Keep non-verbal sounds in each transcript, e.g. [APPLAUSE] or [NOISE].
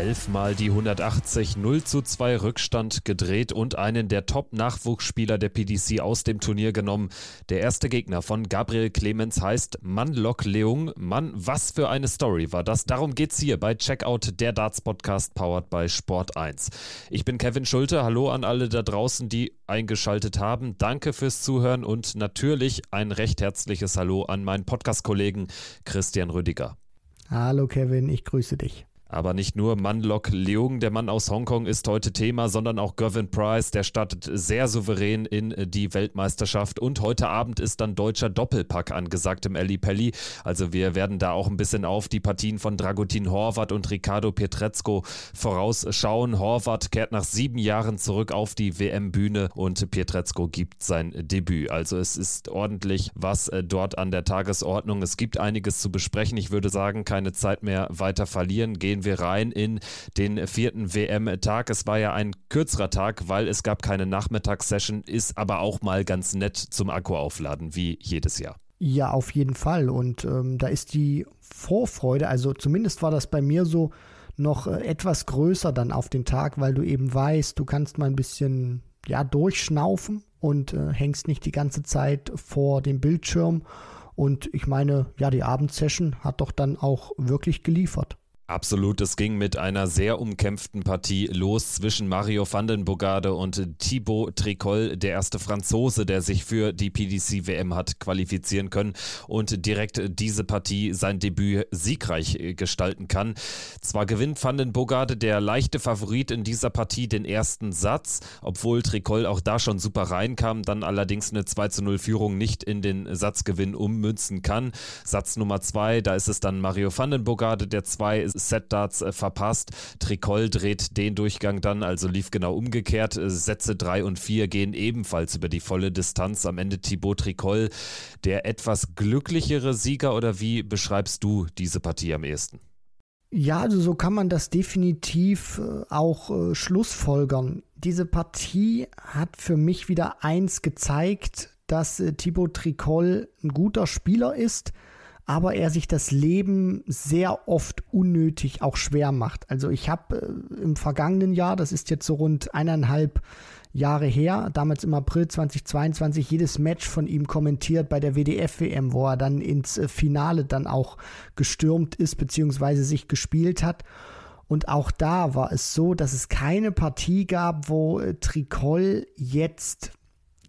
Elfmal die 180 0 zu 2 Rückstand gedreht und einen der Top-Nachwuchsspieler der PDC aus dem Turnier genommen. Der erste Gegner von Gabriel Clemens heißt Manlok Leung. Mann, was für eine Story war das? Darum geht's hier bei Checkout, der Darts-Podcast powered by Sport 1. Ich bin Kevin Schulte. Hallo an alle da draußen, die eingeschaltet haben. Danke fürs Zuhören und natürlich ein recht herzliches Hallo an meinen Podcast-Kollegen Christian Rüdiger. Hallo Kevin, ich grüße dich. Aber nicht nur Manlok Leung, der Mann aus Hongkong, ist heute Thema, sondern auch Gervin Price, der startet sehr souverän in die Weltmeisterschaft. Und heute Abend ist dann deutscher Doppelpack angesagt im Ali Pelli. Also wir werden da auch ein bisschen auf die Partien von Dragutin Horvath und Ricardo Pietrezco vorausschauen. Horvath kehrt nach sieben Jahren zurück auf die WM-Bühne und Pietrezco gibt sein Debüt. Also es ist ordentlich was äh, dort an der Tagesordnung. Es gibt einiges zu besprechen. Ich würde sagen, keine Zeit mehr weiter verlieren. Gehen gehen wir rein in den vierten WM-Tag. Es war ja ein kürzerer Tag, weil es gab keine Nachmittagssession, ist aber auch mal ganz nett zum Akku aufladen, wie jedes Jahr. Ja, auf jeden Fall. Und ähm, da ist die Vorfreude, also zumindest war das bei mir so, noch äh, etwas größer dann auf den Tag, weil du eben weißt, du kannst mal ein bisschen ja durchschnaufen und äh, hängst nicht die ganze Zeit vor dem Bildschirm. Und ich meine, ja, die Abendsession hat doch dann auch wirklich geliefert. Absolut, es ging mit einer sehr umkämpften Partie los zwischen Mario van den Bogarde und Thibaut Tricol, der erste Franzose, der sich für die PDC WM hat qualifizieren können und direkt diese Partie sein Debüt siegreich gestalten kann. Zwar gewinnt van den Bogarde, der leichte Favorit in dieser Partie, den ersten Satz, obwohl Tricol auch da schon super reinkam, dann allerdings eine 2 zu 0 Führung nicht in den Satzgewinn ummünzen kann. Satz Nummer 2, da ist es dann Mario van den Bogarde, der zwei Set-Darts äh, verpasst. Tricol dreht den Durchgang dann, also lief genau umgekehrt. Äh, Sätze 3 und 4 gehen ebenfalls über die volle Distanz. Am Ende Thibaut Tricol, der etwas glücklichere Sieger oder wie beschreibst du diese Partie am ehesten? Ja, also so kann man das definitiv äh, auch äh, schlussfolgern. Diese Partie hat für mich wieder eins gezeigt, dass äh, Thibaut Tricol ein guter Spieler ist, aber er sich das Leben sehr oft unnötig auch schwer macht. Also ich habe äh, im vergangenen Jahr, das ist jetzt so rund eineinhalb Jahre her, damals im April 2022, jedes Match von ihm kommentiert bei der WDF-WM, wo er dann ins äh, Finale dann auch gestürmt ist, beziehungsweise sich gespielt hat. Und auch da war es so, dass es keine Partie gab, wo äh, Tricol jetzt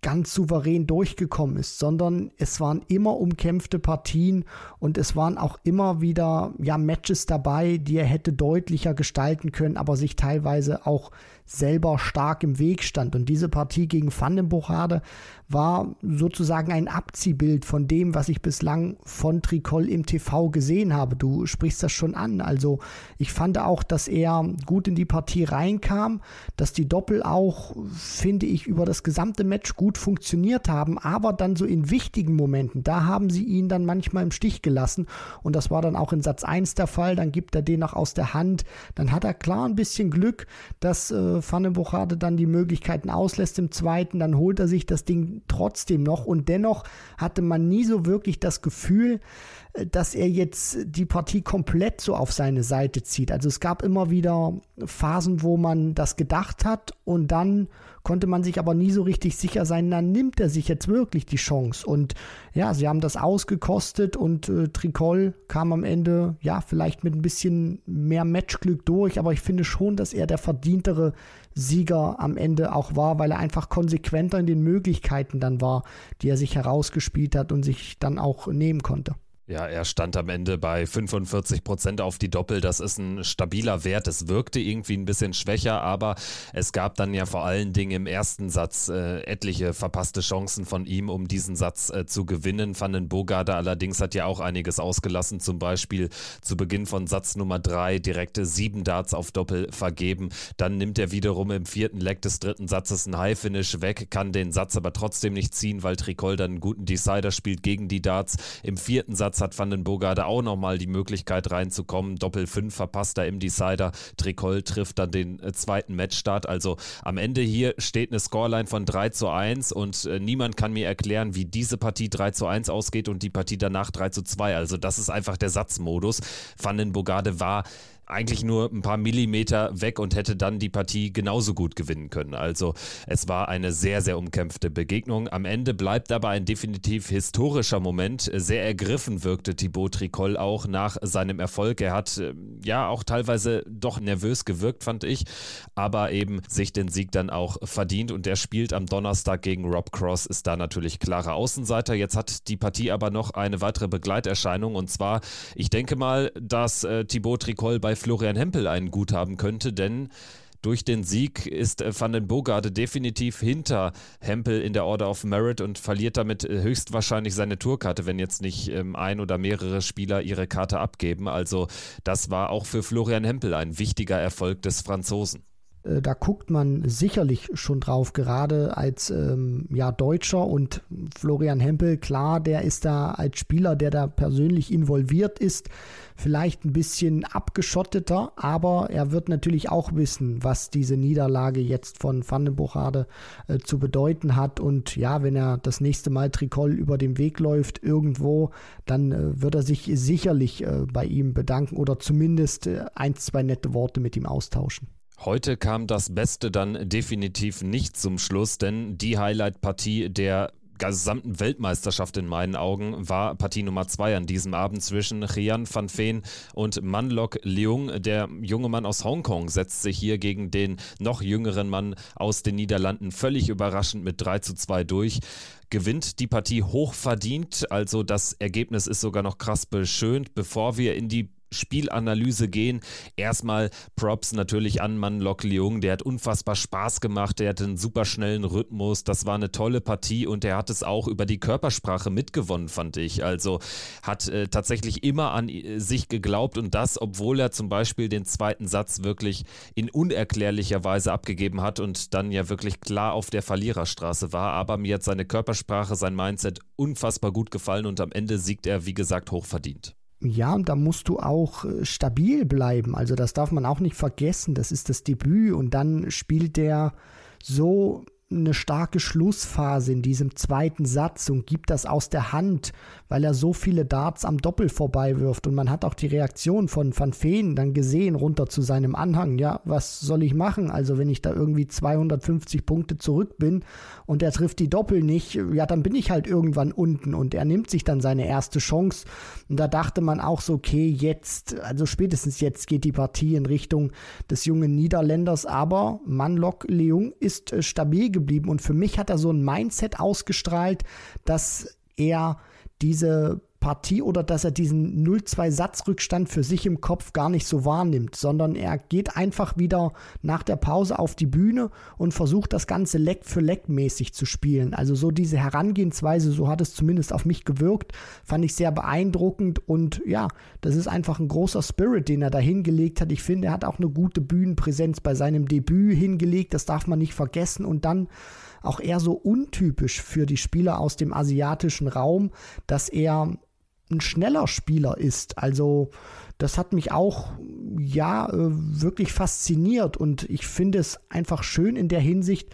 ganz souverän durchgekommen ist, sondern es waren immer umkämpfte Partien und es waren auch immer wieder ja Matches dabei, die er hätte deutlicher gestalten können, aber sich teilweise auch selber stark im Weg stand. Und diese Partie gegen Vandenbuchade war sozusagen ein Abziehbild von dem, was ich bislang von Tricol im TV gesehen habe. Du sprichst das schon an. Also ich fand auch, dass er gut in die Partie reinkam, dass die Doppel auch, finde ich, über das gesamte Match gut funktioniert haben, aber dann so in wichtigen Momenten, da haben sie ihn dann manchmal im Stich gelassen. Und das war dann auch in Satz 1 der Fall. Dann gibt er den noch aus der Hand. Dann hat er klar ein bisschen Glück, dass äh, Vandenbuchade dann die Möglichkeiten auslässt im zweiten, dann holt er sich das Ding trotzdem noch. Und dennoch hatte man nie so wirklich das Gefühl, dass er jetzt die Partie komplett so auf seine Seite zieht. Also es gab immer wieder Phasen, wo man das gedacht hat und dann konnte man sich aber nie so richtig sicher sein, dann nimmt er sich jetzt wirklich die Chance. Und ja, sie haben das ausgekostet und äh, Tricol kam am Ende, ja, vielleicht mit ein bisschen mehr Matchglück durch, aber ich finde schon, dass er der verdientere Sieger am Ende auch war, weil er einfach konsequenter in den Möglichkeiten dann war, die er sich herausgespielt hat und sich dann auch nehmen konnte. Ja, er stand am Ende bei 45 Prozent auf die Doppel. Das ist ein stabiler Wert. Es wirkte irgendwie ein bisschen schwächer, aber es gab dann ja vor allen Dingen im ersten Satz äh, etliche verpasste Chancen von ihm, um diesen Satz äh, zu gewinnen. Van Bogarde allerdings hat ja auch einiges ausgelassen. Zum Beispiel zu Beginn von Satz Nummer drei direkte sieben Darts auf Doppel vergeben. Dann nimmt er wiederum im vierten Leck des dritten Satzes ein High-Finish weg, kann den Satz aber trotzdem nicht ziehen, weil Tricol dann einen guten Decider spielt gegen die Darts. Im vierten Satz Hat Van den Bogarde auch nochmal die Möglichkeit reinzukommen. Doppel 5 verpasst er im Decider. Tricol trifft dann den äh, zweiten Matchstart. Also am Ende hier steht eine Scoreline von 3 zu 1 und äh, niemand kann mir erklären, wie diese Partie 3 zu 1 ausgeht und die Partie danach 3 zu 2. Also das ist einfach der Satzmodus. Van den Bogarde war eigentlich nur ein paar Millimeter weg und hätte dann die Partie genauso gut gewinnen können. Also es war eine sehr, sehr umkämpfte Begegnung. Am Ende bleibt aber ein definitiv historischer Moment. Sehr ergriffen wirkte Thibaut Tricol auch nach seinem Erfolg. Er hat äh, ja auch teilweise doch nervös gewirkt, fand ich, aber eben sich den Sieg dann auch verdient und er spielt am Donnerstag gegen Rob Cross, ist da natürlich klarer Außenseiter. Jetzt hat die Partie aber noch eine weitere Begleiterscheinung und zwar, ich denke mal, dass äh, Thibaut Tricol bei Florian Hempel einen Guthaben könnte, denn durch den Sieg ist äh, Van den Bogarde definitiv hinter Hempel in der Order of Merit und verliert damit äh, höchstwahrscheinlich seine Tourkarte, wenn jetzt nicht ähm, ein oder mehrere Spieler ihre Karte abgeben. Also das war auch für Florian Hempel ein wichtiger Erfolg des Franzosen. Äh, da guckt man sicherlich schon drauf, gerade als ähm, ja, Deutscher und Florian Hempel, klar, der ist da als Spieler, der da persönlich involviert ist, vielleicht ein bisschen abgeschotteter, aber er wird natürlich auch wissen, was diese Niederlage jetzt von Van den Bochade äh, zu bedeuten hat und ja, wenn er das nächste Mal Tricol über den Weg läuft irgendwo, dann äh, wird er sich sicherlich äh, bei ihm bedanken oder zumindest äh, ein, zwei nette Worte mit ihm austauschen. Heute kam das Beste dann definitiv nicht zum Schluss, denn die Highlight-Partie der gesamten Weltmeisterschaft in meinen Augen war Partie Nummer zwei an diesem Abend zwischen Rian van Veen und Manlok Leung. Der junge Mann aus Hongkong setzt sich hier gegen den noch jüngeren Mann aus den Niederlanden völlig überraschend mit 3 zu 2 durch gewinnt die Partie hoch verdient. Also das Ergebnis ist sogar noch krass beschönt. Bevor wir in die Spielanalyse gehen. Erstmal Props natürlich an Mann Lok Leung, der hat unfassbar Spaß gemacht, der hat einen super schnellen Rhythmus, das war eine tolle Partie und er hat es auch über die Körpersprache mitgewonnen, fand ich. Also hat äh, tatsächlich immer an äh, sich geglaubt und das, obwohl er zum Beispiel den zweiten Satz wirklich in unerklärlicher Weise abgegeben hat und dann ja wirklich klar auf der Verliererstraße war. Aber mir hat seine Körpersprache, sein Mindset unfassbar gut gefallen und am Ende siegt er, wie gesagt, hochverdient. Ja, und da musst du auch äh, stabil bleiben. Also das darf man auch nicht vergessen. Das ist das Debüt und dann spielt der so eine starke Schlussphase in diesem zweiten Satz und gibt das aus der Hand, weil er so viele Darts am Doppel vorbei wirft. Und man hat auch die Reaktion von Van Feen dann gesehen, runter zu seinem Anhang. Ja, was soll ich machen? Also, wenn ich da irgendwie 250 Punkte zurück bin und er trifft die Doppel nicht, ja, dann bin ich halt irgendwann unten und er nimmt sich dann seine erste Chance. Und da dachte man auch so, okay, jetzt, also spätestens jetzt geht die Partie in Richtung des jungen Niederländers, aber Manlock Leung ist äh, stabil geblieben und für mich hat er so ein Mindset ausgestrahlt, dass er diese Partie oder dass er diesen 0-2-Satzrückstand für sich im Kopf gar nicht so wahrnimmt, sondern er geht einfach wieder nach der Pause auf die Bühne und versucht das Ganze Leck für Leck mäßig zu spielen. Also so diese Herangehensweise, so hat es zumindest auf mich gewirkt, fand ich sehr beeindruckend und ja, das ist einfach ein großer Spirit, den er da hingelegt hat. Ich finde, er hat auch eine gute Bühnenpräsenz bei seinem Debüt hingelegt, das darf man nicht vergessen und dann auch eher so untypisch für die Spieler aus dem asiatischen Raum, dass er ein schneller Spieler ist. Also das hat mich auch ja äh, wirklich fasziniert und ich finde es einfach schön in der Hinsicht,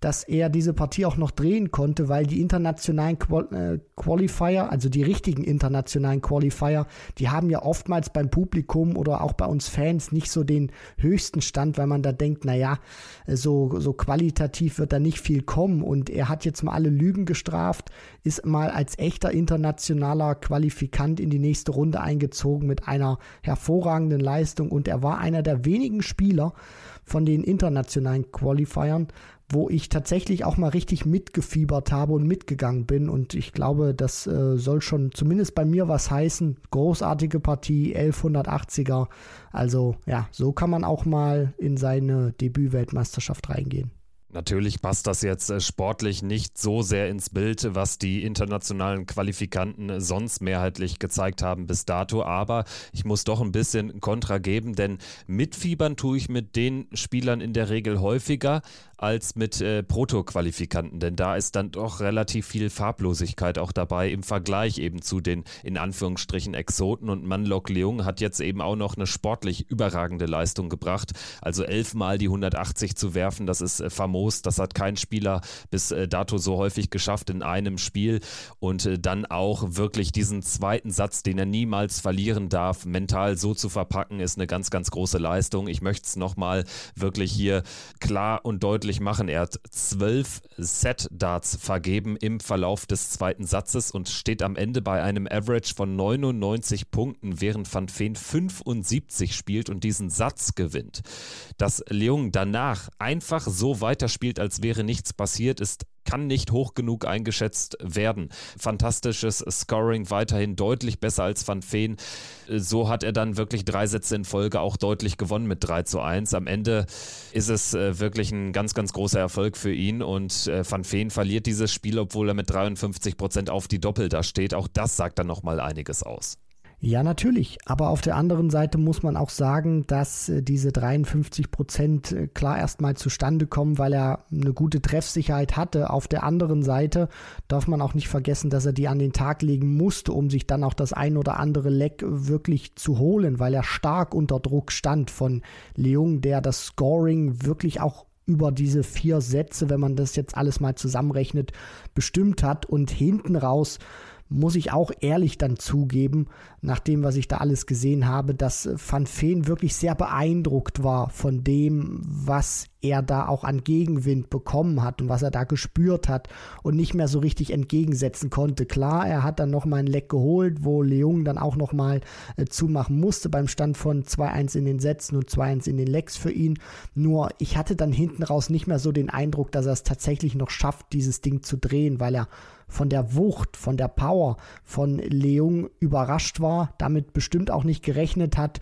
dass er diese Partie auch noch drehen konnte, weil die internationalen Qual äh, Qualifier, also die richtigen internationalen Qualifier, die haben ja oftmals beim Publikum oder auch bei uns Fans nicht so den höchsten Stand, weil man da denkt, naja, so, so qualitativ wird da nicht viel kommen. Und er hat jetzt mal alle Lügen gestraft, ist mal als echter internationaler Qualifikant in die nächste Runde eingezogen mit einer hervorragenden Leistung. Und er war einer der wenigen Spieler von den internationalen Qualifiern, wo ich tatsächlich auch mal richtig mitgefiebert habe und mitgegangen bin. Und ich glaube, das äh, soll schon zumindest bei mir was heißen. Großartige Partie, 1180er. Also ja, so kann man auch mal in seine Debütweltmeisterschaft reingehen. Natürlich passt das jetzt äh, sportlich nicht so sehr ins Bild, was die internationalen Qualifikanten sonst mehrheitlich gezeigt haben bis dato, aber ich muss doch ein bisschen Kontra geben, denn mitfiebern tue ich mit den Spielern in der Regel häufiger als mit äh, Proto-Qualifikanten, denn da ist dann doch relativ viel Farblosigkeit auch dabei im Vergleich eben zu den in Anführungsstrichen Exoten. Und Manlok Leung hat jetzt eben auch noch eine sportlich überragende Leistung gebracht, also elfmal die 180 zu werfen, das ist äh, famos famos. Das hat kein Spieler bis äh, dato so häufig geschafft in einem Spiel. Und äh, dann auch wirklich diesen zweiten Satz, den er niemals verlieren darf, mental so zu verpacken, ist eine ganz, ganz große Leistung. Ich möchte es nochmal wirklich hier klar und deutlich machen. Er hat zwölf Set-Darts vergeben im Verlauf des zweiten Satzes und steht am Ende bei einem Average von 99 Punkten, während Van Veen 75 spielt und diesen Satz gewinnt. Dass Leung danach einfach so weiter spielt, als wäre nichts passiert, ist kann nicht hoch genug eingeschätzt werden. Fantastisches Scoring, weiterhin deutlich besser als Van Veen. So hat er dann wirklich drei Sätze in Folge auch deutlich gewonnen mit 3 zu 1. Am Ende ist es äh, wirklich ein ganz, ganz großer Erfolg für ihn und äh, Van Veen verliert dieses Spiel, obwohl er mit 53 Prozent auf die Doppel da steht. Auch das sagt dann nochmal einiges aus. Ja, natürlich. Aber auf der anderen Seite muss man auch sagen, dass äh, diese 53 Prozent äh, klar erstmal zustande kommen, weil er eine gute Treffsicherheit hatte. Auf der anderen Seite darf man auch nicht vergessen, dass er die an den Tag legen musste, um sich dann auch das ein oder andere Leck wirklich zu holen, weil er stark unter Druck stand von Leung, der das Scoring wirklich auch über diese vier Sätze, wenn man das jetzt alles mal zusammenrechnet, bestimmt hat und hinten raus muss ich auch ehrlich dann zugeben, nach dem, was ich da alles gesehen habe, dass Van Veen wirklich sehr beeindruckt war von dem, was er da auch an Gegenwind bekommen hat und was er da gespürt hat und nicht mehr so richtig entgegensetzen konnte. Klar, er hat dann nochmal ein Leck geholt, wo Leung dann auch nochmal äh, zumachen musste beim Stand von 2-1 in den Sätzen und 2-1 in den Lecks für ihn. Nur ich hatte dann hinten raus nicht mehr so den Eindruck, dass er es tatsächlich noch schafft, dieses Ding zu drehen, weil er von der Wucht, von der Power von Leung überrascht war, damit bestimmt auch nicht gerechnet hat.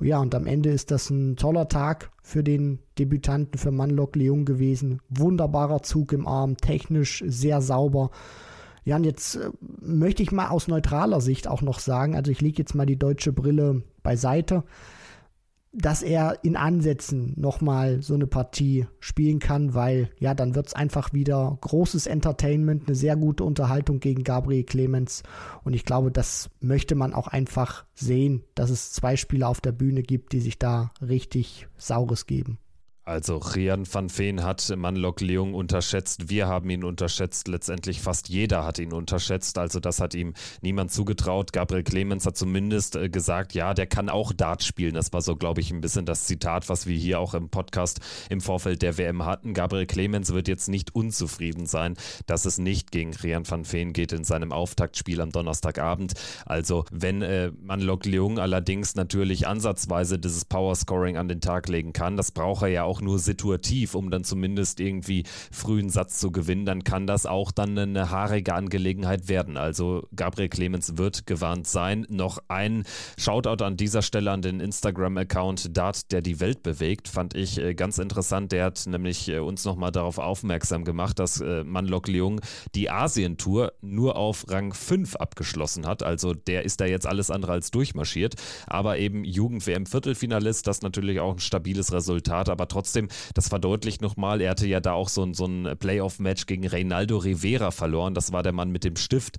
Ja, und am Ende ist das ein toller Tag für den Debütanten, für Manlok Leung gewesen. Wunderbarer Zug im Arm, technisch sehr sauber. Ja, und jetzt äh, möchte ich mal aus neutraler Sicht auch noch sagen, also ich lege jetzt mal die deutsche Brille beiseite dass er in Ansätzen nochmal so eine Partie spielen kann, weil ja, dann wird es einfach wieder großes Entertainment, eine sehr gute Unterhaltung gegen Gabriel Clemens. Und ich glaube, das möchte man auch einfach sehen, dass es zwei Spieler auf der Bühne gibt, die sich da richtig Saures geben. Also Rian van Veen hat Manlok Leung unterschätzt. Wir haben ihn unterschätzt. Letztendlich fast jeder hat ihn unterschätzt. Also das hat ihm niemand zugetraut. Gabriel Clemens hat zumindest äh, gesagt, ja, der kann auch Dart spielen. Das war so, glaube ich, ein bisschen das Zitat, was wir hier auch im Podcast im Vorfeld der WM hatten. Gabriel Clemens wird jetzt nicht unzufrieden sein, dass es nicht gegen Rian van Veen geht in seinem Auftaktspiel am Donnerstagabend. Also wenn äh, Manlok Leung allerdings natürlich ansatzweise dieses Power Scoring an den Tag legen kann, das braucht er ja auch nur situativ, um dann zumindest irgendwie frühen Satz zu gewinnen, dann kann das auch dann eine haarige Angelegenheit werden. Also Gabriel Clemens wird gewarnt sein. Noch ein Shoutout an dieser Stelle an den Instagram-Account Dart, der die Welt bewegt, fand ich äh, ganz interessant. Der hat nämlich äh, uns nochmal darauf aufmerksam gemacht, dass äh, Manlok Leung die Asien-Tour nur auf Rang 5 abgeschlossen hat. Also der ist da jetzt alles andere als durchmarschiert. Aber eben Jugend-WM-Viertelfinalist, das natürlich auch ein stabiles Resultat, aber trotzdem trotzdem, das verdeutlicht nochmal, er hatte ja da auch so, ein, so ein Playoff-Match gegen Reinaldo Rivera verloren. Das war der Mann mit dem Stift.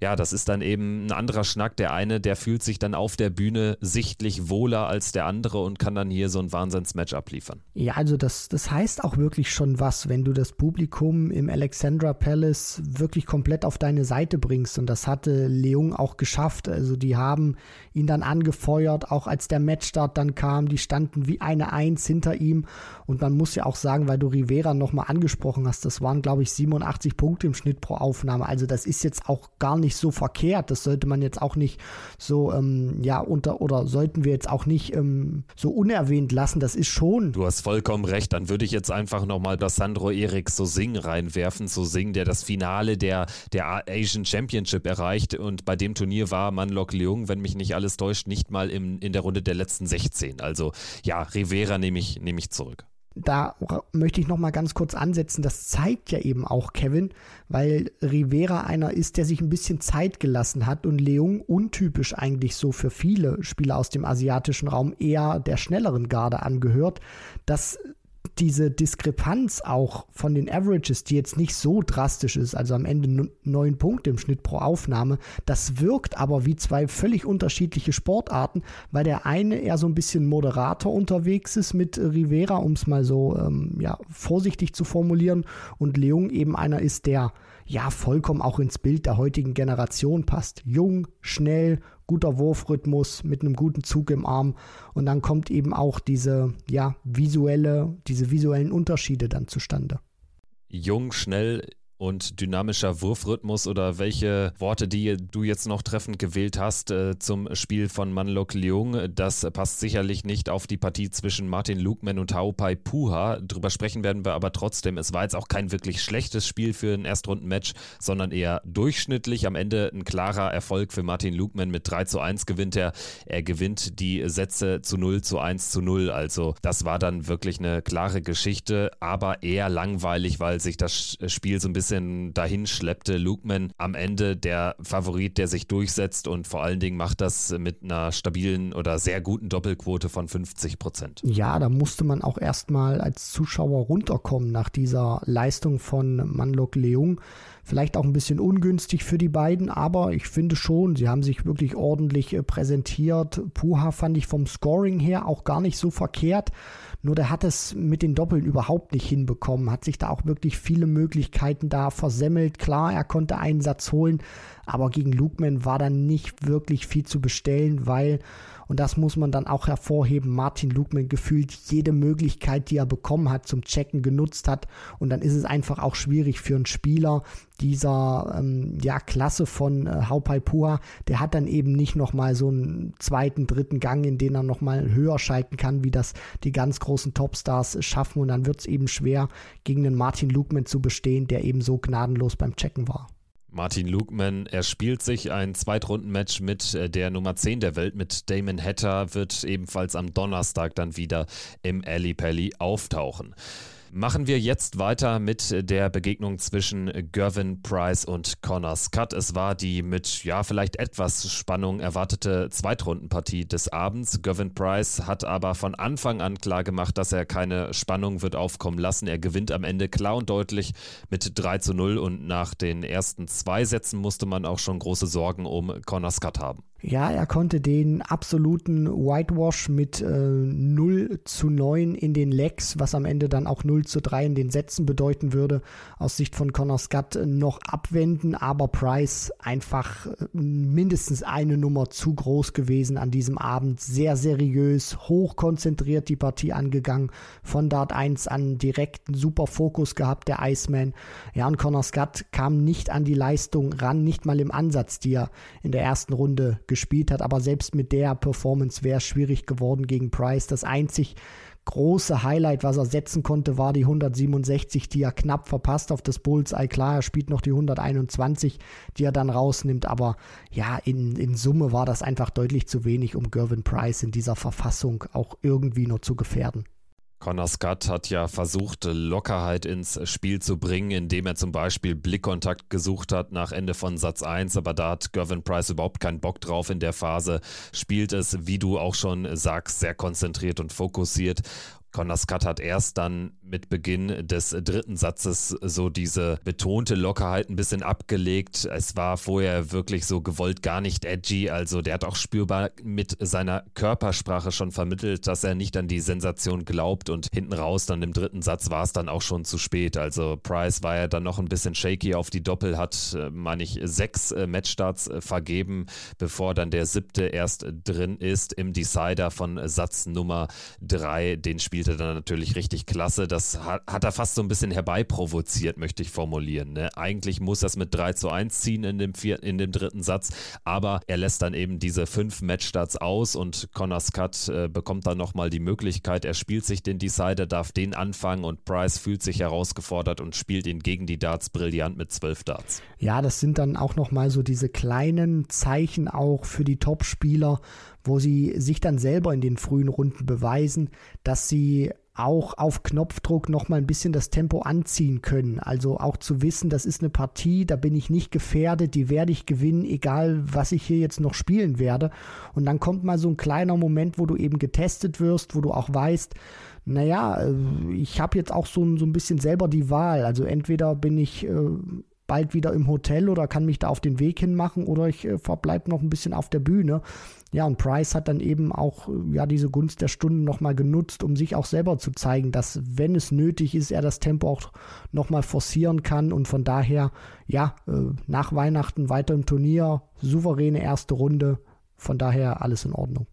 Ja, das ist dann eben ein anderer Schnack. Der eine, der fühlt sich dann auf der Bühne sichtlich wohler als der andere und kann dann hier so ein Wahnsinns-Match abliefern. Ja, also das, das heißt auch wirklich schon was, wenn du das Publikum im Alexandra Palace wirklich komplett auf deine Seite bringst. Und das hatte Leung auch geschafft. Also die haben ihn dann angefeuert, auch als der Matchstart dann kam. Die standen wie eine Eins hinter ihm. Und man muss ja auch sagen, weil du Rivera nochmal angesprochen hast, das waren, glaube ich, 87 Punkte im Schnitt pro Aufnahme. Also das ist jetzt auch gar nicht so verkehrt. Das sollte man jetzt auch nicht so, ähm, ja, unter, oder sollten wir jetzt auch nicht ähm, so unerwähnt lassen. Das ist schon. Du hast vollkommen recht. Dann würde ich jetzt einfach nochmal das Sandro Erik so Sing reinwerfen. So Sing, der das Finale der, der Asian Championship erreicht. Und bei dem Turnier war Manlok Leung, wenn mich nicht alles täuscht, nicht mal im, in der Runde der letzten 16. Also ja, Rivera nehme ich, nehme ich zurück. Da möchte ich noch mal ganz kurz ansetzen. Das zeigt ja eben auch Kevin, weil Rivera einer ist, der sich ein bisschen Zeit gelassen hat und Leung untypisch eigentlich so für viele Spieler aus dem asiatischen Raum eher der schnelleren Garde angehört, dass diese Diskrepanz auch von den Averages, die jetzt nicht so drastisch ist, also am Ende neun Punkte im Schnitt pro Aufnahme, das wirkt aber wie zwei völlig unterschiedliche Sportarten, weil der eine eher so ein bisschen moderater unterwegs ist mit Rivera, um es mal so ähm, ja, vorsichtig zu formulieren, und Leung eben einer ist, der ja vollkommen auch ins Bild der heutigen Generation passt. Jung, schnell, guter Wurfrhythmus mit einem guten Zug im Arm und dann kommt eben auch diese ja visuelle, diese visuellen Unterschiede dann zustande. Jung, schnell, und dynamischer Wurfrhythmus oder welche Worte, die du jetzt noch treffend gewählt hast äh, zum Spiel von Manlok Leung, das passt sicherlich nicht auf die Partie zwischen Martin Lukman und Haupai Puha. Drüber sprechen werden wir aber trotzdem. Es war jetzt auch kein wirklich schlechtes Spiel für ein Erstrundenmatch, sondern eher durchschnittlich. Am Ende ein klarer Erfolg für Martin Lukman mit 3 zu 1 gewinnt er. Er gewinnt die Sätze zu 0 zu 1 zu 0. Also das war dann wirklich eine klare Geschichte, aber eher langweilig, weil sich das Spiel so ein bisschen bisschen dahin schleppte. Lukeman am Ende der Favorit, der sich durchsetzt und vor allen Dingen macht das mit einer stabilen oder sehr guten Doppelquote von 50 Prozent. Ja, da musste man auch erstmal als Zuschauer runterkommen nach dieser Leistung von Manlok Leung. Vielleicht auch ein bisschen ungünstig für die beiden, aber ich finde schon, sie haben sich wirklich ordentlich äh, präsentiert. Puha fand ich vom Scoring her auch gar nicht so verkehrt. Nur der hat es mit den Doppeln überhaupt nicht hinbekommen, hat sich da auch wirklich viele Möglichkeiten da versemmelt. Klar, er konnte einen Satz holen, aber gegen Lukeman war dann nicht wirklich viel zu bestellen, weil und das muss man dann auch hervorheben. Martin Lugman gefühlt jede Möglichkeit, die er bekommen hat, zum Checken genutzt hat. Und dann ist es einfach auch schwierig für einen Spieler dieser ähm, ja, Klasse von äh, Haupai Pua. Der hat dann eben nicht nochmal so einen zweiten, dritten Gang, in den er nochmal höher schalten kann, wie das die ganz großen Topstars schaffen. Und dann wird es eben schwer, gegen den Martin Lugman zu bestehen, der eben so gnadenlos beim Checken war. Martin Lugman, er spielt sich ein Zweitrundenmatch mit äh, der Nummer 10 der Welt, mit Damon Hatter, wird ebenfalls am Donnerstag dann wieder im Ali Pally auftauchen. Machen wir jetzt weiter mit der Begegnung zwischen Gervin Price und Connor Scott. Es war die mit, ja, vielleicht etwas Spannung erwartete Zweitrundenpartie des Abends. Gervin Price hat aber von Anfang an klar gemacht, dass er keine Spannung wird aufkommen lassen. Er gewinnt am Ende klar und deutlich mit 3 zu 0 und nach den ersten zwei Sätzen musste man auch schon große Sorgen um Connor Scott haben. Ja, er konnte den absoluten Whitewash mit äh, 0 zu 9 in den Legs, was am Ende dann auch 0 zu 3 in den Sätzen bedeuten würde, aus Sicht von Connor Scott äh, noch abwenden, aber Price einfach äh, mindestens eine Nummer zu groß gewesen an diesem Abend. Sehr seriös, hoch konzentriert die Partie angegangen, von Dart 1 an direkt einen super Fokus gehabt, der Iceman. Ja, und Connor Scott kam nicht an die Leistung ran, nicht mal im Ansatz, die er in der ersten Runde gespielt hat. Aber selbst mit der Performance wäre es schwierig geworden gegen Price. Das einzig große Highlight, was er setzen konnte, war die 167, die er knapp verpasst auf das Bullseye. Klar, er spielt noch die 121, die er dann rausnimmt, aber ja, in, in Summe war das einfach deutlich zu wenig, um Gervin Price in dieser Verfassung auch irgendwie nur zu gefährden. Connor Scott hat ja versucht, Lockerheit ins Spiel zu bringen, indem er zum Beispiel Blickkontakt gesucht hat nach Ende von Satz 1, aber da hat Gervin Price überhaupt keinen Bock drauf in der Phase, spielt es, wie du auch schon sagst, sehr konzentriert und fokussiert. Conor Scott hat erst dann mit Beginn des dritten Satzes so diese betonte Lockerheit ein bisschen abgelegt. Es war vorher wirklich so gewollt gar nicht edgy. Also der hat auch spürbar mit seiner Körpersprache schon vermittelt, dass er nicht an die Sensation glaubt. Und hinten raus, dann im dritten Satz, war es dann auch schon zu spät. Also Price war ja dann noch ein bisschen shaky auf die Doppel, hat, äh, meine ich, sechs äh, Matchstarts äh, vergeben, bevor dann der siebte erst drin ist im Decider von Satz Nummer drei. Den Spiel spielte dann natürlich richtig klasse. Das hat, hat er fast so ein bisschen herbeiprovoziert, möchte ich formulieren. Ne? Eigentlich muss er es mit 3 zu 1 ziehen in dem, vier, in dem dritten Satz, aber er lässt dann eben diese fünf Matchstarts aus und Connor Scott äh, bekommt dann nochmal die Möglichkeit, er spielt sich den Decider, darf den anfangen und Price fühlt sich herausgefordert und spielt ihn gegen die Darts brillant mit zwölf Darts. Ja, das sind dann auch nochmal so diese kleinen Zeichen auch für die Top-Spieler, wo sie sich dann selber in den frühen Runden beweisen, dass sie auch auf Knopfdruck noch mal ein bisschen das Tempo anziehen können. Also auch zu wissen, das ist eine Partie, da bin ich nicht gefährdet, die werde ich gewinnen, egal was ich hier jetzt noch spielen werde. Und dann kommt mal so ein kleiner Moment, wo du eben getestet wirst, wo du auch weißt, naja, äh, ich habe jetzt auch so, so ein bisschen selber die Wahl. Also entweder bin ich äh, bald wieder im Hotel oder kann mich da auf den Weg hinmachen oder ich äh, verbleibe noch ein bisschen auf der Bühne. Ja, und Price hat dann eben auch äh, ja diese Gunst der Stunde nochmal genutzt, um sich auch selber zu zeigen, dass wenn es nötig ist, er das Tempo auch nochmal forcieren kann und von daher, ja, äh, nach Weihnachten weiter im Turnier, souveräne erste Runde, von daher alles in Ordnung.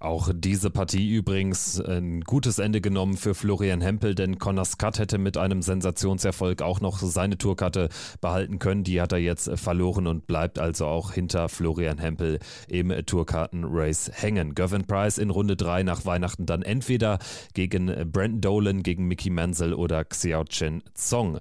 Auch diese Partie übrigens ein gutes Ende genommen für Florian Hempel, denn Connor Scott hätte mit einem Sensationserfolg auch noch seine Tourkarte behalten können. Die hat er jetzt verloren und bleibt also auch hinter Florian Hempel im Tourkartenrace hängen. Gavin Price in Runde 3 nach Weihnachten dann entweder gegen Brandon Dolan, gegen Mickey Menzel oder Xiao Chen Zong.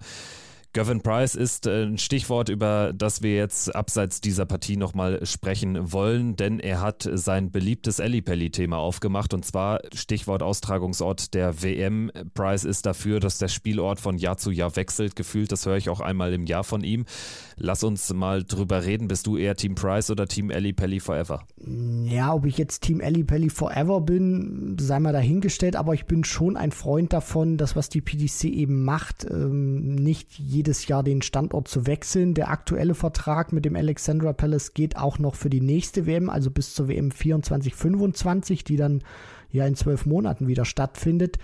Gavin Price ist äh, ein Stichwort, über das wir jetzt abseits dieser Partie nochmal sprechen wollen, denn er hat sein beliebtes Ellipelli-Thema aufgemacht und zwar Stichwort Austragungsort der WM. Price ist dafür, dass der Spielort von Jahr zu Jahr wechselt. Gefühlt, das höre ich auch einmal im Jahr von ihm. Lass uns mal drüber reden. Bist du eher Team Price oder Team Ellipelli Forever? Ja, ob ich jetzt Team Ellipelli Forever bin, sei mal dahingestellt, aber ich bin schon ein Freund davon, dass was die PDC eben macht, ähm, nicht jede jedes Jahr den Standort zu wechseln. Der aktuelle Vertrag mit dem Alexandra Palace geht auch noch für die nächste WM, also bis zur WM 24, 25, die dann ja in zwölf Monaten wieder stattfindet.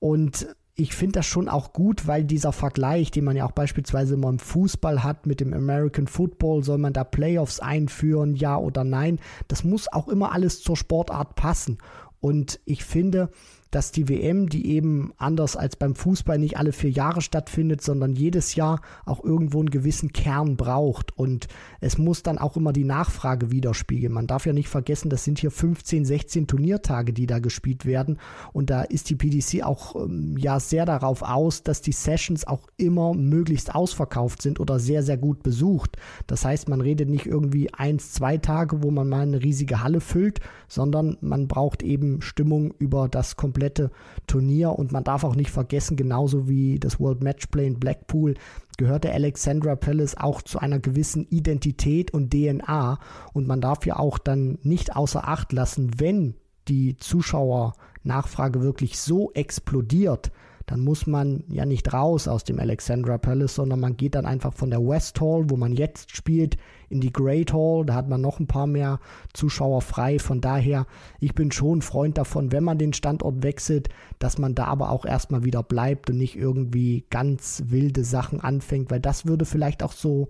Und ich finde das schon auch gut, weil dieser Vergleich, den man ja auch beispielsweise immer im Fußball hat mit dem American Football, soll man da Playoffs einführen, ja oder nein, das muss auch immer alles zur Sportart passen. Und ich finde, dass die WM, die eben anders als beim Fußball nicht alle vier Jahre stattfindet, sondern jedes Jahr auch irgendwo einen gewissen Kern braucht. Und es muss dann auch immer die Nachfrage widerspiegeln. Man darf ja nicht vergessen, das sind hier 15, 16 Turniertage, die da gespielt werden. Und da ist die PDC auch ähm, ja sehr darauf aus, dass die Sessions auch immer möglichst ausverkauft sind oder sehr, sehr gut besucht. Das heißt, man redet nicht irgendwie eins, zwei Tage, wo man mal eine riesige Halle füllt, sondern man braucht eben Stimmung über das komplette komplette Turnier. Und man darf auch nicht vergessen, genauso wie das World Matchplay in Blackpool, gehört der Alexandra Palace auch zu einer gewissen Identität und DNA. Und man darf ja auch dann nicht außer Acht lassen, wenn die Zuschauernachfrage wirklich so explodiert, dann muss man ja nicht raus aus dem Alexandra Palace, sondern man geht dann einfach von der West Hall, wo man jetzt spielt, in die Great Hall. Da hat man noch ein paar mehr Zuschauer frei. Von daher, ich bin schon Freund davon, wenn man den Standort wechselt, dass man da aber auch erstmal wieder bleibt und nicht irgendwie ganz wilde Sachen anfängt, weil das würde vielleicht auch so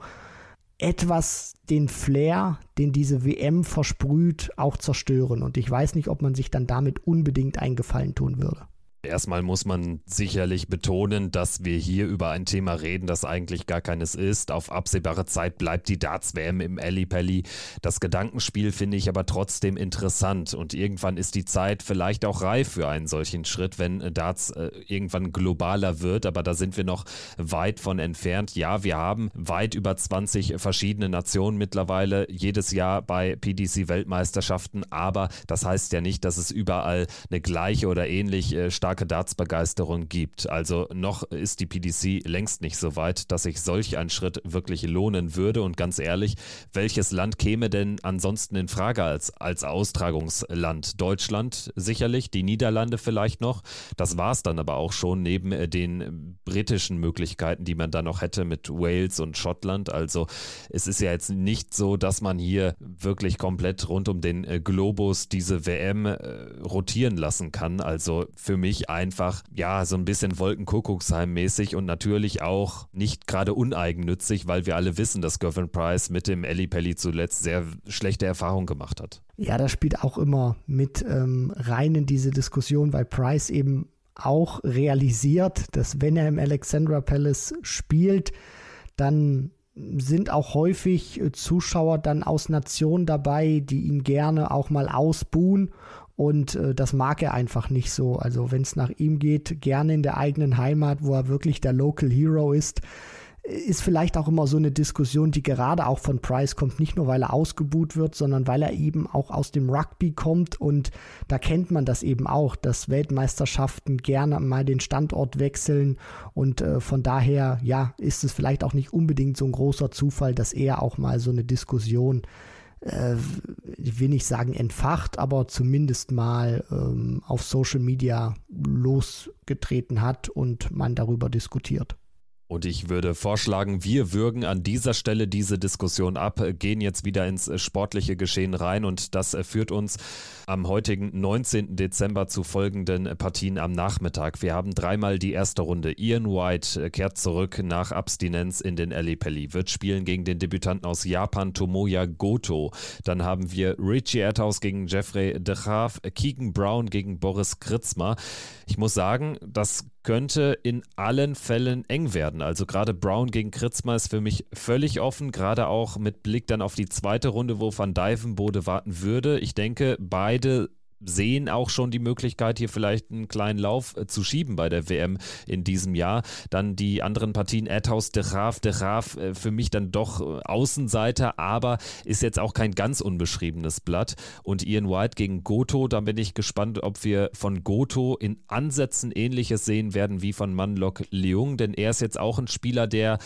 etwas den Flair, den diese WM versprüht, auch zerstören. Und ich weiß nicht, ob man sich dann damit unbedingt einen Gefallen tun würde. Erstmal muss man sicherlich betonen, dass wir hier über ein Thema reden, das eigentlich gar keines ist. Auf absehbare Zeit bleibt die Darts-WM im Ellipelli. Das Gedankenspiel finde ich aber trotzdem interessant und irgendwann ist die Zeit vielleicht auch reif für einen solchen Schritt, wenn Darts äh, irgendwann globaler wird, aber da sind wir noch weit von entfernt. Ja, wir haben weit über 20 verschiedene Nationen mittlerweile jedes Jahr bei PDC-Weltmeisterschaften, aber das heißt ja nicht, dass es überall eine gleiche oder ähnlich äh, starke Darts-Begeisterung gibt. Also noch ist die PDC längst nicht so weit, dass sich solch ein Schritt wirklich lohnen würde. Und ganz ehrlich, welches Land käme denn ansonsten in Frage als, als Austragungsland? Deutschland sicherlich, die Niederlande vielleicht noch. Das war es dann aber auch schon neben äh, den britischen Möglichkeiten, die man da noch hätte mit Wales und Schottland. Also es ist ja jetzt nicht so, dass man hier wirklich komplett rund um den äh, Globus diese WM äh, rotieren lassen kann. Also für mich mich einfach, ja, so ein bisschen Wolkenkuckucksheim-mäßig und natürlich auch nicht gerade uneigennützig, weil wir alle wissen, dass Gavin Price mit dem Ellie Pelli zuletzt sehr schlechte Erfahrungen gemacht hat. Ja, das spielt auch immer mit ähm, rein in diese Diskussion, weil Price eben auch realisiert, dass wenn er im Alexandra Palace spielt, dann sind auch häufig Zuschauer dann aus Nationen dabei, die ihn gerne auch mal ausbuhen und äh, das mag er einfach nicht so. Also wenn es nach ihm geht, gerne in der eigenen Heimat, wo er wirklich der Local Hero ist. ist vielleicht auch immer so eine Diskussion, die gerade auch von Price kommt, nicht nur weil er ausgebuht wird, sondern weil er eben auch aus dem Rugby kommt und da kennt man das eben auch, dass Weltmeisterschaften gerne mal den Standort wechseln und äh, von daher, ja, ist es vielleicht auch nicht unbedingt so ein großer Zufall, dass er auch mal so eine Diskussion äh, ich will nicht sagen entfacht, aber zumindest mal ähm, auf Social Media losgetreten hat und man darüber diskutiert. Und ich würde vorschlagen, wir würgen an dieser Stelle diese Diskussion ab, gehen jetzt wieder ins sportliche Geschehen rein und das führt uns am heutigen 19. Dezember zu folgenden Partien am Nachmittag. Wir haben dreimal die erste Runde. Ian White kehrt zurück nach Abstinenz in den Ali Pelli, wird spielen gegen den Debütanten aus Japan Tomoya Goto. Dann haben wir Richie Erdhaus gegen Jeffrey de Graaf, Keegan Brown gegen Boris Kritzmer. Ich muss sagen, das könnte in allen Fällen eng werden. Also gerade Brown gegen Kritzmer ist für mich völlig offen, gerade auch mit Blick dann auf die zweite Runde, wo Van Dijvenbode warten würde. Ich denke, beide sehen auch schon die Möglichkeit, hier vielleicht einen kleinen Lauf äh, zu schieben bei der WM in diesem Jahr. Dann die anderen Partien, Erdhaus, De Graaf, De Graaf äh, für mich dann doch äh, Außenseiter, aber ist jetzt auch kein ganz unbeschriebenes Blatt. Und Ian White gegen Goto, da bin ich gespannt, ob wir von Goto in Ansätzen ähnliches sehen werden wie von Manlok Leung, denn er ist jetzt auch ein Spieler, der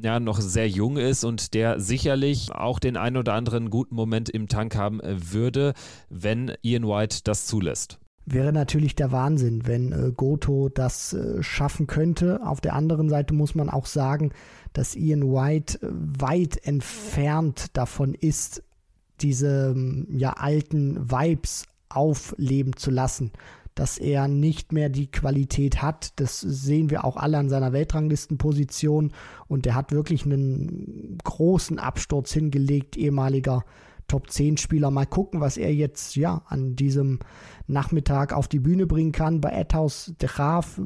ja noch sehr jung ist und der sicherlich auch den ein oder anderen guten Moment im Tank haben äh, würde, wenn Ian White das zulässt. Wäre natürlich der Wahnsinn, wenn äh, Goto das äh, schaffen könnte. Auf der anderen Seite muss man auch sagen, dass Ian White äh, weit entfernt davon ist, diese ja alten Vibes aufleben zu lassen dass er nicht mehr die Qualität hat. Das sehen wir auch alle an seiner Weltranglistenposition. Und er hat wirklich einen großen Absturz hingelegt, ehemaliger Top 10 Spieler. Mal gucken, was er jetzt ja an diesem Nachmittag auf die Bühne bringen kann. Bei Ethaus de Graaf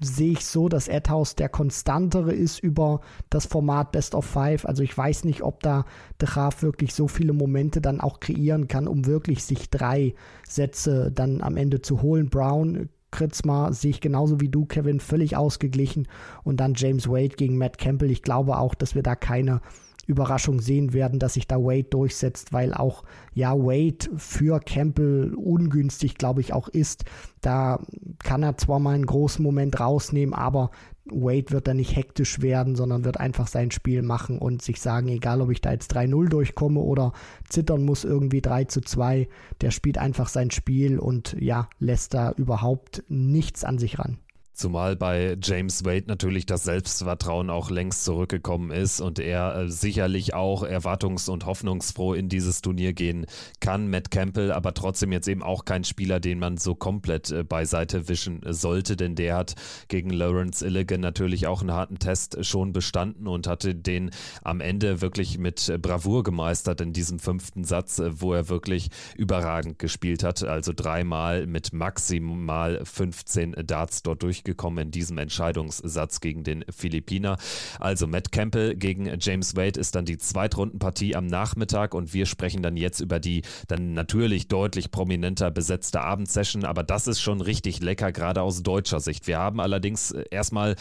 sehe ich so, dass Edhaus der konstantere ist über das Format Best of Five. Also ich weiß nicht, ob da De Graaf wirklich so viele Momente dann auch kreieren kann, um wirklich sich drei Sätze dann am Ende zu holen. Brown, Kritzmar sehe ich genauso wie du, Kevin, völlig ausgeglichen. Und dann James Wade gegen Matt Campbell. Ich glaube auch, dass wir da keine Überraschung sehen werden, dass sich da Wade durchsetzt, weil auch ja Wade für Campbell ungünstig, glaube ich, auch ist. Da kann er zwar mal einen großen Moment rausnehmen, aber Wade wird da nicht hektisch werden, sondern wird einfach sein Spiel machen und sich sagen, egal ob ich da jetzt 3-0 durchkomme oder zittern muss irgendwie 3 zu 2, der spielt einfach sein Spiel und ja, lässt da überhaupt nichts an sich ran. Zumal bei James Wade natürlich das Selbstvertrauen auch längst zurückgekommen ist und er äh, sicherlich auch erwartungs- und hoffnungsfroh in dieses Turnier gehen kann. Matt Campbell aber trotzdem jetzt eben auch kein Spieler, den man so komplett äh, beiseite wischen sollte, denn der hat gegen Lawrence Illigan natürlich auch einen harten Test schon bestanden und hatte den am Ende wirklich mit Bravour gemeistert in diesem fünften Satz, äh, wo er wirklich überragend gespielt hat. Also dreimal mit maximal 15 Darts dort durch gekommen in diesem Entscheidungssatz gegen den Philippiner. Also Matt Campbell gegen James Wade ist dann die Zweitrundenpartie am Nachmittag und wir sprechen dann jetzt über die dann natürlich deutlich prominenter besetzte Abendsession, aber das ist schon richtig lecker, gerade aus deutscher Sicht. Wir haben allerdings erstmal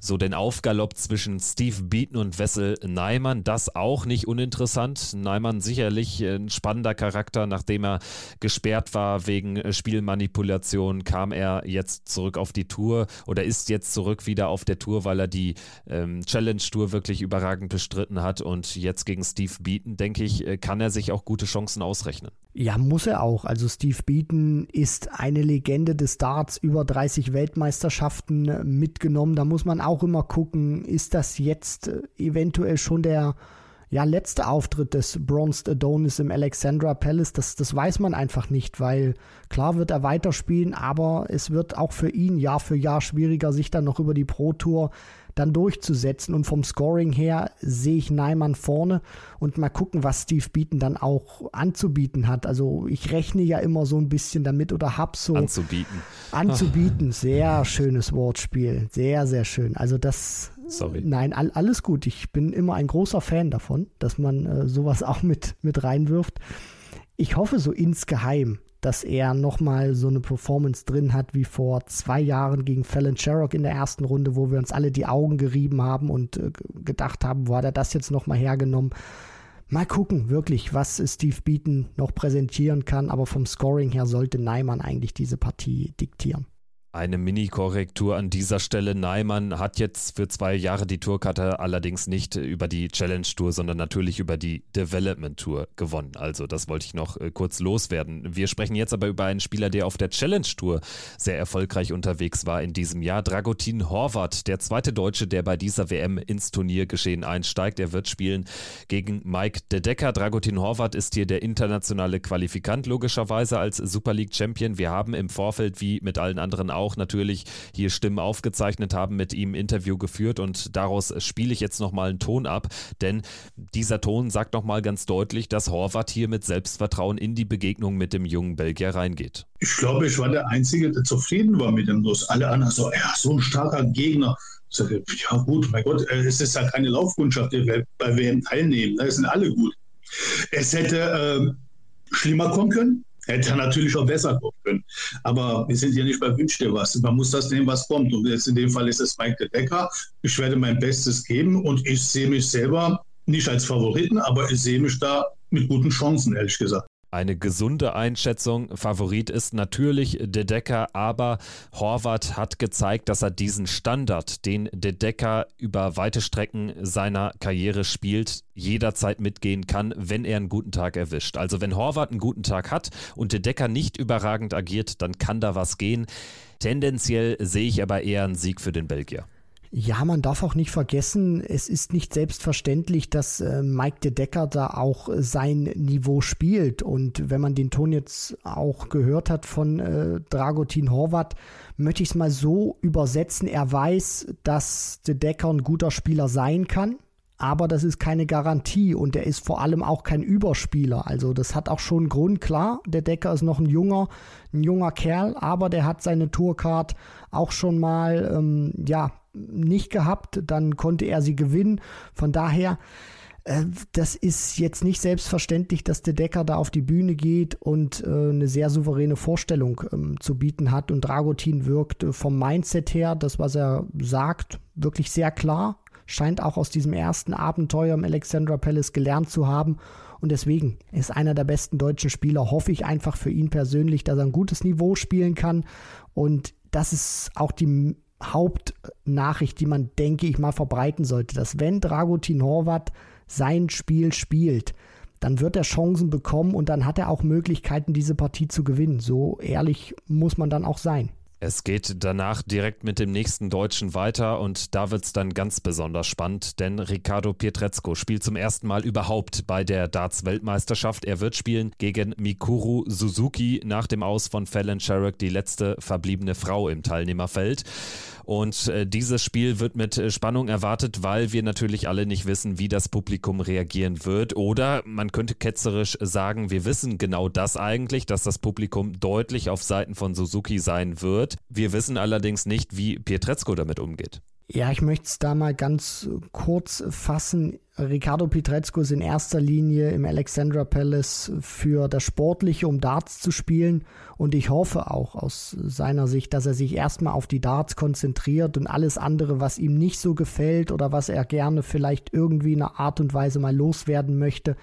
so den Aufgalopp zwischen Steve Beaton und Wessel Neimann. Das auch nicht uninteressant. Neimann sicherlich ein spannender Charakter, nachdem er gesperrt war wegen Spielmanipulation, kam er jetzt zurück auf die Tour oder ist jetzt zurück wieder auf der Tour, weil er die ähm, Challenge Tour wirklich überragend bestritten hat. Und jetzt gegen Steve Beaton, denke ich, äh, kann er sich auch gute Chancen ausrechnen. Ja, muss er auch. Also Steve Beaton ist eine Legende des Darts, über 30 Weltmeisterschaften mitgenommen. Da muss man auch immer gucken, ist das jetzt äh, eventuell schon der ja, letzte Auftritt des Bronzed Adonis im Alexandra Palace, das, das weiß man einfach nicht, weil klar wird er weiterspielen, aber es wird auch für ihn Jahr für Jahr schwieriger, sich dann noch über die Pro Tour dann durchzusetzen. Und vom Scoring her sehe ich Neimann vorne und mal gucken, was Steve Beaton dann auch anzubieten hat. Also ich rechne ja immer so ein bisschen damit oder hab so. Anzubieten. Anzubieten. Sehr schönes Wortspiel. Sehr, sehr schön. Also das. Sorry. Nein, all, alles gut. Ich bin immer ein großer Fan davon, dass man äh, sowas [LAUGHS] auch mit, mit reinwirft. Ich hoffe so insgeheim, dass er nochmal so eine Performance drin hat wie vor zwei Jahren gegen Fallon Sherrock in der ersten Runde, wo wir uns alle die Augen gerieben haben und äh, gedacht haben, wo hat er das jetzt nochmal hergenommen. Mal gucken, wirklich, was Steve Beaton noch präsentieren kann, aber vom Scoring her sollte Neiman eigentlich diese Partie diktieren. Eine Mini-Korrektur an dieser Stelle. Neimann hat jetzt für zwei Jahre die Tourkarte allerdings nicht über die Challenge Tour, sondern natürlich über die Development Tour gewonnen. Also das wollte ich noch äh, kurz loswerden. Wir sprechen jetzt aber über einen Spieler, der auf der Challenge Tour sehr erfolgreich unterwegs war in diesem Jahr. Dragutin Horvath, der zweite Deutsche, der bei dieser WM ins Turniergeschehen einsteigt. Er wird spielen gegen Mike De Decker. Dragutin Horvath ist hier der internationale Qualifikant, logischerweise als Super League Champion. Wir haben im Vorfeld, wie mit allen anderen auch natürlich hier Stimmen aufgezeichnet haben, mit ihm Interview geführt und daraus spiele ich jetzt nochmal einen Ton ab, denn dieser Ton sagt nochmal ganz deutlich, dass Horvath hier mit Selbstvertrauen in die Begegnung mit dem jungen Belgier reingeht. Ich glaube, ich war der Einzige, der zufrieden war mit dem Los. Alle anderen so, ja, so ein starker Gegner. Sage, ja gut, mein Gott, äh, es ist ja keine Laufkundschaft, bei WM teilnehmen. Da sind alle gut. Es hätte äh, schlimmer kommen können. Hätte natürlich auch besser kommen können. Aber wir sind ja nicht bei Wünsch dir was. Man muss das nehmen, was kommt. Und jetzt in dem Fall ist es Mike de Decker. Ich werde mein Bestes geben und ich sehe mich selber nicht als Favoriten, aber ich sehe mich da mit guten Chancen, ehrlich gesagt. Eine gesunde Einschätzung. Favorit ist natürlich De Decker, aber Horvath hat gezeigt, dass er diesen Standard, den De Decker über weite Strecken seiner Karriere spielt, jederzeit mitgehen kann, wenn er einen guten Tag erwischt. Also wenn Horvath einen guten Tag hat und De Decker nicht überragend agiert, dann kann da was gehen. Tendenziell sehe ich aber eher einen Sieg für den Belgier. Ja, man darf auch nicht vergessen, es ist nicht selbstverständlich, dass äh, Mike de Decker da auch äh, sein Niveau spielt. Und wenn man den Ton jetzt auch gehört hat von äh, Dragutin Horvath, möchte ich es mal so übersetzen. Er weiß, dass de Decker ein guter Spieler sein kann, aber das ist keine Garantie und er ist vor allem auch kein Überspieler. Also das hat auch schon einen Grund, klar. Der Decker ist noch ein junger, ein junger Kerl, aber der hat seine Tourcard auch schon mal, ähm, ja, nicht gehabt, dann konnte er sie gewinnen. Von daher, äh, das ist jetzt nicht selbstverständlich, dass der Decker da auf die Bühne geht und äh, eine sehr souveräne Vorstellung ähm, zu bieten hat. Und Dragutin wirkt äh, vom Mindset her, das, was er sagt, wirklich sehr klar. Scheint auch aus diesem ersten Abenteuer im Alexandra Palace gelernt zu haben. Und deswegen ist einer der besten deutschen Spieler. Hoffe ich einfach für ihn persönlich, dass er ein gutes Niveau spielen kann. Und das ist auch die Hauptnachricht, die man, denke ich, mal verbreiten sollte, dass wenn Dragutin Horvath sein Spiel spielt, dann wird er Chancen bekommen und dann hat er auch Möglichkeiten, diese Partie zu gewinnen. So ehrlich muss man dann auch sein. Es geht danach direkt mit dem nächsten Deutschen weiter und da wird es dann ganz besonders spannend, denn Ricardo Pietrezco spielt zum ersten Mal überhaupt bei der Darts-Weltmeisterschaft. Er wird spielen gegen Mikuru Suzuki nach dem Aus von Fallon Sherrock, die letzte verbliebene Frau im Teilnehmerfeld. Und äh, dieses Spiel wird mit äh, Spannung erwartet, weil wir natürlich alle nicht wissen, wie das Publikum reagieren wird. Oder man könnte ketzerisch sagen, wir wissen genau das eigentlich, dass das Publikum deutlich auf Seiten von Suzuki sein wird. Wir wissen allerdings nicht, wie Pietrezco damit umgeht. Ja, ich möchte es da mal ganz kurz fassen. Ricardo Pietrezco ist in erster Linie im Alexandra Palace für das Sportliche, um Darts zu spielen. Und ich hoffe auch aus seiner Sicht, dass er sich erstmal auf die Darts konzentriert und alles andere, was ihm nicht so gefällt oder was er gerne vielleicht irgendwie in einer Art und Weise mal loswerden möchte,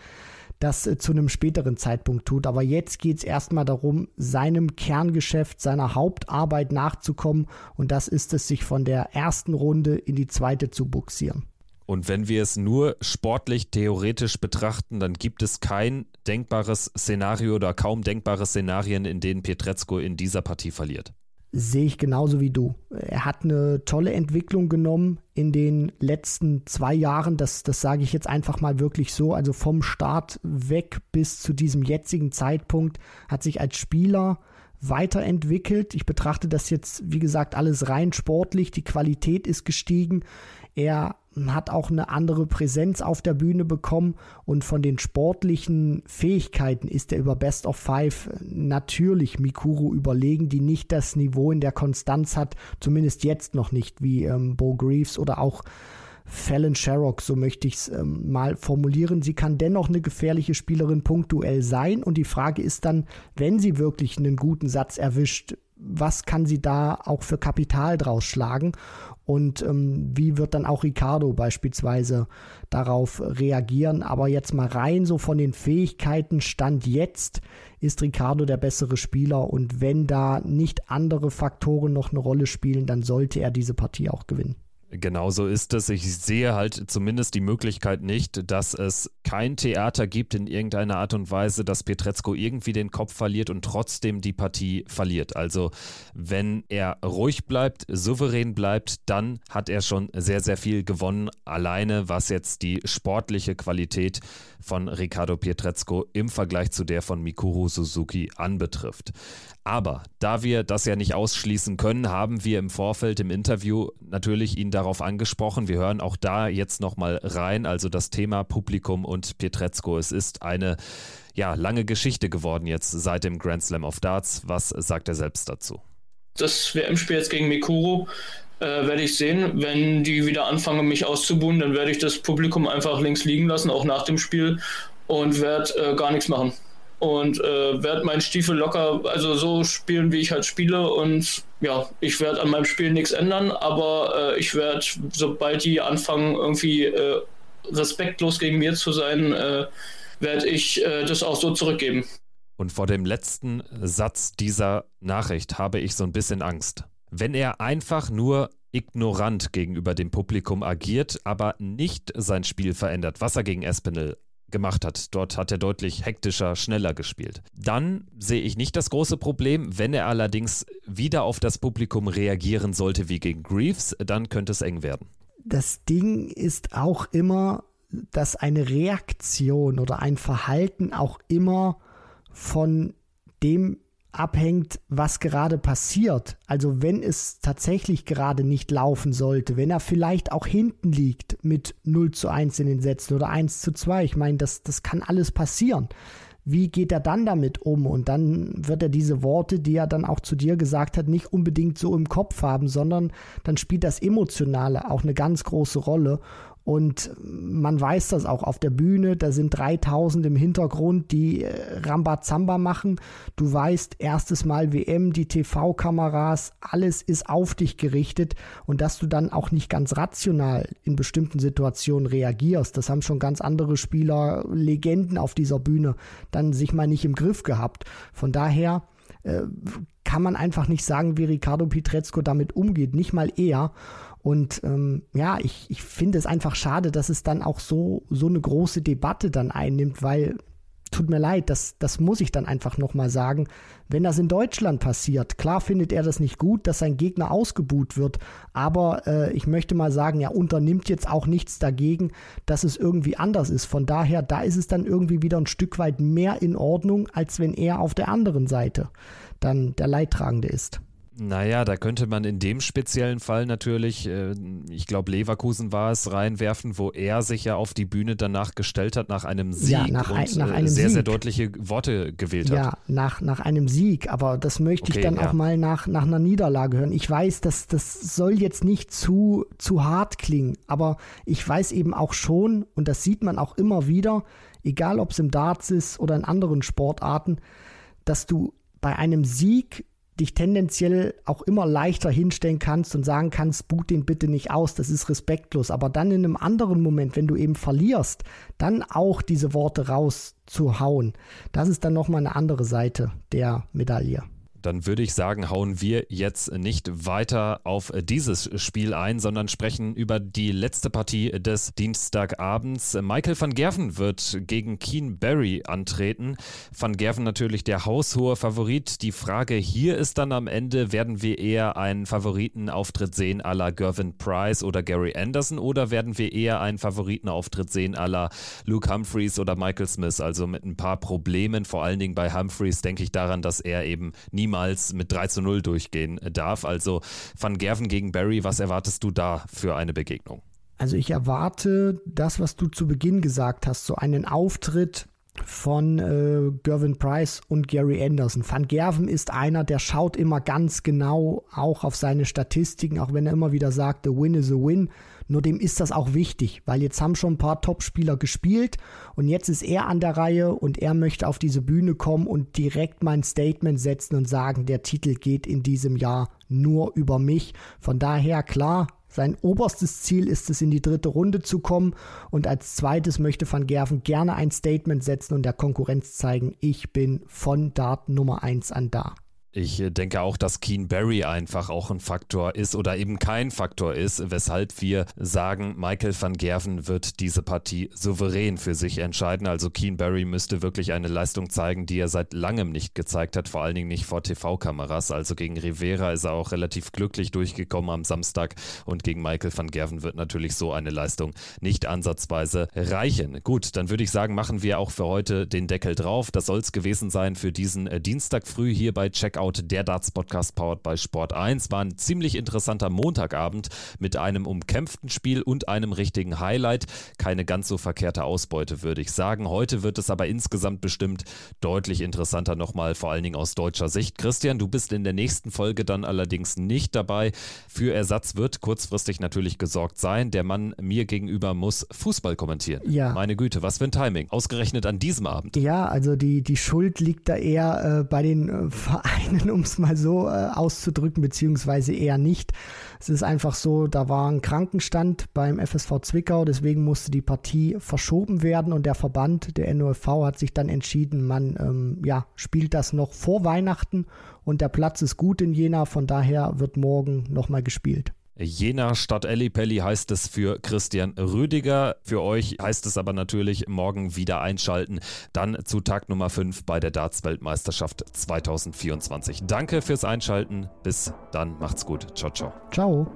das äh, zu einem späteren Zeitpunkt tut. Aber jetzt geht es erstmal darum, seinem Kerngeschäft, seiner Hauptarbeit nachzukommen. Und das ist es, sich von der ersten Runde in die zweite zu buxieren. Und wenn wir es nur sportlich theoretisch betrachten, dann gibt es kein denkbares Szenario oder kaum denkbare Szenarien, in denen Pietrezco in dieser Partie verliert sehe ich genauso wie du. Er hat eine tolle Entwicklung genommen in den letzten zwei Jahren. Das, das sage ich jetzt einfach mal wirklich so. Also vom Start weg bis zu diesem jetzigen Zeitpunkt hat sich als Spieler weiterentwickelt. Ich betrachte das jetzt, wie gesagt, alles rein sportlich. Die Qualität ist gestiegen. Er hat auch eine andere Präsenz auf der Bühne bekommen und von den sportlichen Fähigkeiten ist er über Best of Five natürlich Mikuru überlegen, die nicht das Niveau in der Konstanz hat, zumindest jetzt noch nicht, wie ähm, Bo Greaves oder auch Fallon Sherrock, so möchte ich es ähm, mal formulieren. Sie kann dennoch eine gefährliche Spielerin punktuell sein. Und die Frage ist dann, wenn sie wirklich einen guten Satz erwischt, was kann sie da auch für Kapital draus schlagen? Und ähm, wie wird dann auch Ricardo beispielsweise darauf reagieren? Aber jetzt mal rein so von den Fähigkeiten Stand jetzt ist Ricardo der bessere Spieler und wenn da nicht andere Faktoren noch eine Rolle spielen, dann sollte er diese Partie auch gewinnen. Genauso ist es. Ich sehe halt zumindest die Möglichkeit nicht, dass es kein Theater gibt in irgendeiner Art und Weise, dass Petrezko irgendwie den Kopf verliert und trotzdem die Partie verliert. Also wenn er ruhig bleibt, souverän bleibt, dann hat er schon sehr, sehr viel gewonnen. Alleine was jetzt die sportliche Qualität von Ricardo Pietrezco im Vergleich zu der von Mikuru Suzuki anbetrifft. Aber da wir das ja nicht ausschließen können, haben wir im Vorfeld im Interview natürlich ihn darauf angesprochen. Wir hören auch da jetzt nochmal rein. Also das Thema Publikum und Pietrezco. Es ist eine ja, lange Geschichte geworden jetzt seit dem Grand Slam of Darts. Was sagt er selbst dazu? Das WM-Spiel jetzt gegen Mikuru äh, werde ich sehen. Wenn die wieder anfangen, mich auszubuhen, dann werde ich das Publikum einfach links liegen lassen, auch nach dem Spiel, und werde äh, gar nichts machen und äh, werde meinen Stiefel locker, also so spielen, wie ich halt spiele. Und ja, ich werde an meinem Spiel nichts ändern, aber äh, ich werde, sobald die anfangen, irgendwie äh, respektlos gegen mir zu sein, äh, werde ich äh, das auch so zurückgeben. Und vor dem letzten Satz dieser Nachricht habe ich so ein bisschen Angst. Wenn er einfach nur ignorant gegenüber dem Publikum agiert, aber nicht sein Spiel verändert, was er gegen Espinel gemacht hat. Dort hat er deutlich hektischer, schneller gespielt. Dann sehe ich nicht das große Problem. Wenn er allerdings wieder auf das Publikum reagieren sollte wie gegen Greaves, dann könnte es eng werden. Das Ding ist auch immer, dass eine Reaktion oder ein Verhalten auch immer von dem abhängt, was gerade passiert. Also wenn es tatsächlich gerade nicht laufen sollte, wenn er vielleicht auch hinten liegt mit 0 zu 1 in den Sätzen oder 1 zu 2, ich meine, das, das kann alles passieren. Wie geht er dann damit um? Und dann wird er diese Worte, die er dann auch zu dir gesagt hat, nicht unbedingt so im Kopf haben, sondern dann spielt das Emotionale auch eine ganz große Rolle. Und man weiß das auch auf der Bühne, da sind 3000 im Hintergrund, die äh, Rambazamba machen. Du weißt, erstes Mal WM, die TV-Kameras, alles ist auf dich gerichtet und dass du dann auch nicht ganz rational in bestimmten Situationen reagierst. Das haben schon ganz andere Spieler, Legenden auf dieser Bühne, dann sich mal nicht im Griff gehabt. Von daher äh, kann man einfach nicht sagen, wie Ricardo Pietrezco damit umgeht, nicht mal er. Und ähm, ja, ich, ich finde es einfach schade, dass es dann auch so, so eine große Debatte dann einnimmt, weil tut mir leid, das, das muss ich dann einfach nochmal sagen. Wenn das in Deutschland passiert, klar findet er das nicht gut, dass sein Gegner ausgebuht wird, aber äh, ich möchte mal sagen, er unternimmt jetzt auch nichts dagegen, dass es irgendwie anders ist. Von daher, da ist es dann irgendwie wieder ein Stück weit mehr in Ordnung, als wenn er auf der anderen Seite dann der Leidtragende ist. Naja, da könnte man in dem speziellen Fall natürlich, äh, ich glaube, Leverkusen war es, reinwerfen, wo er sich ja auf die Bühne danach gestellt hat, nach einem Sieg ja, nach und ein, nach äh, einem sehr, Sieg. sehr deutliche Worte gewählt hat. Ja, nach, nach einem Sieg, aber das möchte Okay, ich dann ja. auch mal nach, nach einer Niederlage hören. Ich weiß, dass das soll jetzt nicht zu, zu hart klingen, aber ich weiß eben auch schon, und das sieht man auch immer wieder, egal ob es im Darts ist oder in anderen Sportarten, dass du bei einem Sieg dich tendenziell auch immer leichter hinstellen kannst und sagen kannst, boot den bitte nicht aus, das ist respektlos. Aber dann in einem anderen Moment, wenn du eben verlierst, dann auch diese Worte rauszuhauen, das ist dann nochmal eine andere Seite der Medaille. Dann würde ich sagen, hauen wir jetzt nicht weiter auf dieses Spiel ein, sondern sprechen über die letzte Partie des Dienstagabends. Michael van Gerven wird gegen Keen Barry antreten. Van Gerven natürlich der haushohe Favorit. Die Frage hier ist dann am Ende, werden wir eher einen Favoritenauftritt sehen à la Gervin Price oder Gary Anderson oder werden wir eher einen Favoritenauftritt sehen à la Luke Humphreys oder Michael Smith? Also mit ein paar Problemen, vor allen Dingen bei Humphreys denke ich daran, dass er eben niemals mit 3 zu 0 durchgehen darf. Also Van Gerven gegen Barry, was erwartest du da für eine Begegnung? Also ich erwarte das, was du zu Beginn gesagt hast, so einen Auftritt von äh, Gervin Price und Gary Anderson. Van Gerven ist einer, der schaut immer ganz genau auch auf seine Statistiken, auch wenn er immer wieder sagt, the win is a win. Nur dem ist das auch wichtig, weil jetzt haben schon ein paar Topspieler gespielt und jetzt ist er an der Reihe und er möchte auf diese Bühne kommen und direkt mein Statement setzen und sagen, der Titel geht in diesem Jahr nur über mich. Von daher klar, sein oberstes Ziel ist es, in die dritte Runde zu kommen. Und als zweites möchte Van Gerven gerne ein Statement setzen und der Konkurrenz zeigen, ich bin von Dart Nummer 1 an da. Ich denke auch, dass Keen Barry einfach auch ein Faktor ist oder eben kein Faktor ist, weshalb wir sagen, Michael van Gerven wird diese Partie souverän für sich entscheiden. Also Keen Barry müsste wirklich eine Leistung zeigen, die er seit langem nicht gezeigt hat, vor allen Dingen nicht vor TV-Kameras. Also gegen Rivera ist er auch relativ glücklich durchgekommen am Samstag und gegen Michael van Gerven wird natürlich so eine Leistung nicht ansatzweise reichen. Gut, dann würde ich sagen, machen wir auch für heute den Deckel drauf. Das soll es gewesen sein für diesen äh, Dienstag früh hier bei Checkout Blackout, der Darts Podcast powered bei Sport 1. War ein ziemlich interessanter Montagabend mit einem umkämpften Spiel und einem richtigen Highlight. Keine ganz so verkehrte Ausbeute, würde ich sagen. Heute wird es aber insgesamt bestimmt deutlich interessanter nochmal, vor allen Dingen aus deutscher Sicht. Christian, du bist in der nächsten Folge dann allerdings nicht dabei. Für Ersatz wird kurzfristig natürlich gesorgt sein. Der Mann mir gegenüber muss Fußball kommentieren. Ja. Meine Güte, was für ein Timing. Ausgerechnet an diesem Abend. Ja, also die, die Schuld liegt da eher äh, bei den äh, Vereinen [LAUGHS] um es mal so äh, auszudrücken, beziehungsweise eher nicht. Es ist einfach so, da war ein Krankenstand beim FSV Zwickau, deswegen musste die Partie verschoben werden und der Verband, der NOFV, hat sich dann entschieden, man ähm, ja, spielt das noch vor Weihnachten und der Platz ist gut in Jena, von daher wird morgen nochmal gespielt. Jena statt Ellipelli heißt es für Christian Rüdiger. Für euch heißt es aber natürlich morgen wieder einschalten. Dann zu Tag Nummer 5 bei der Darts-Weltmeisterschaft 2024. Danke fürs Einschalten. Bis dann. Macht's gut. Ciao, ciao. Ciao.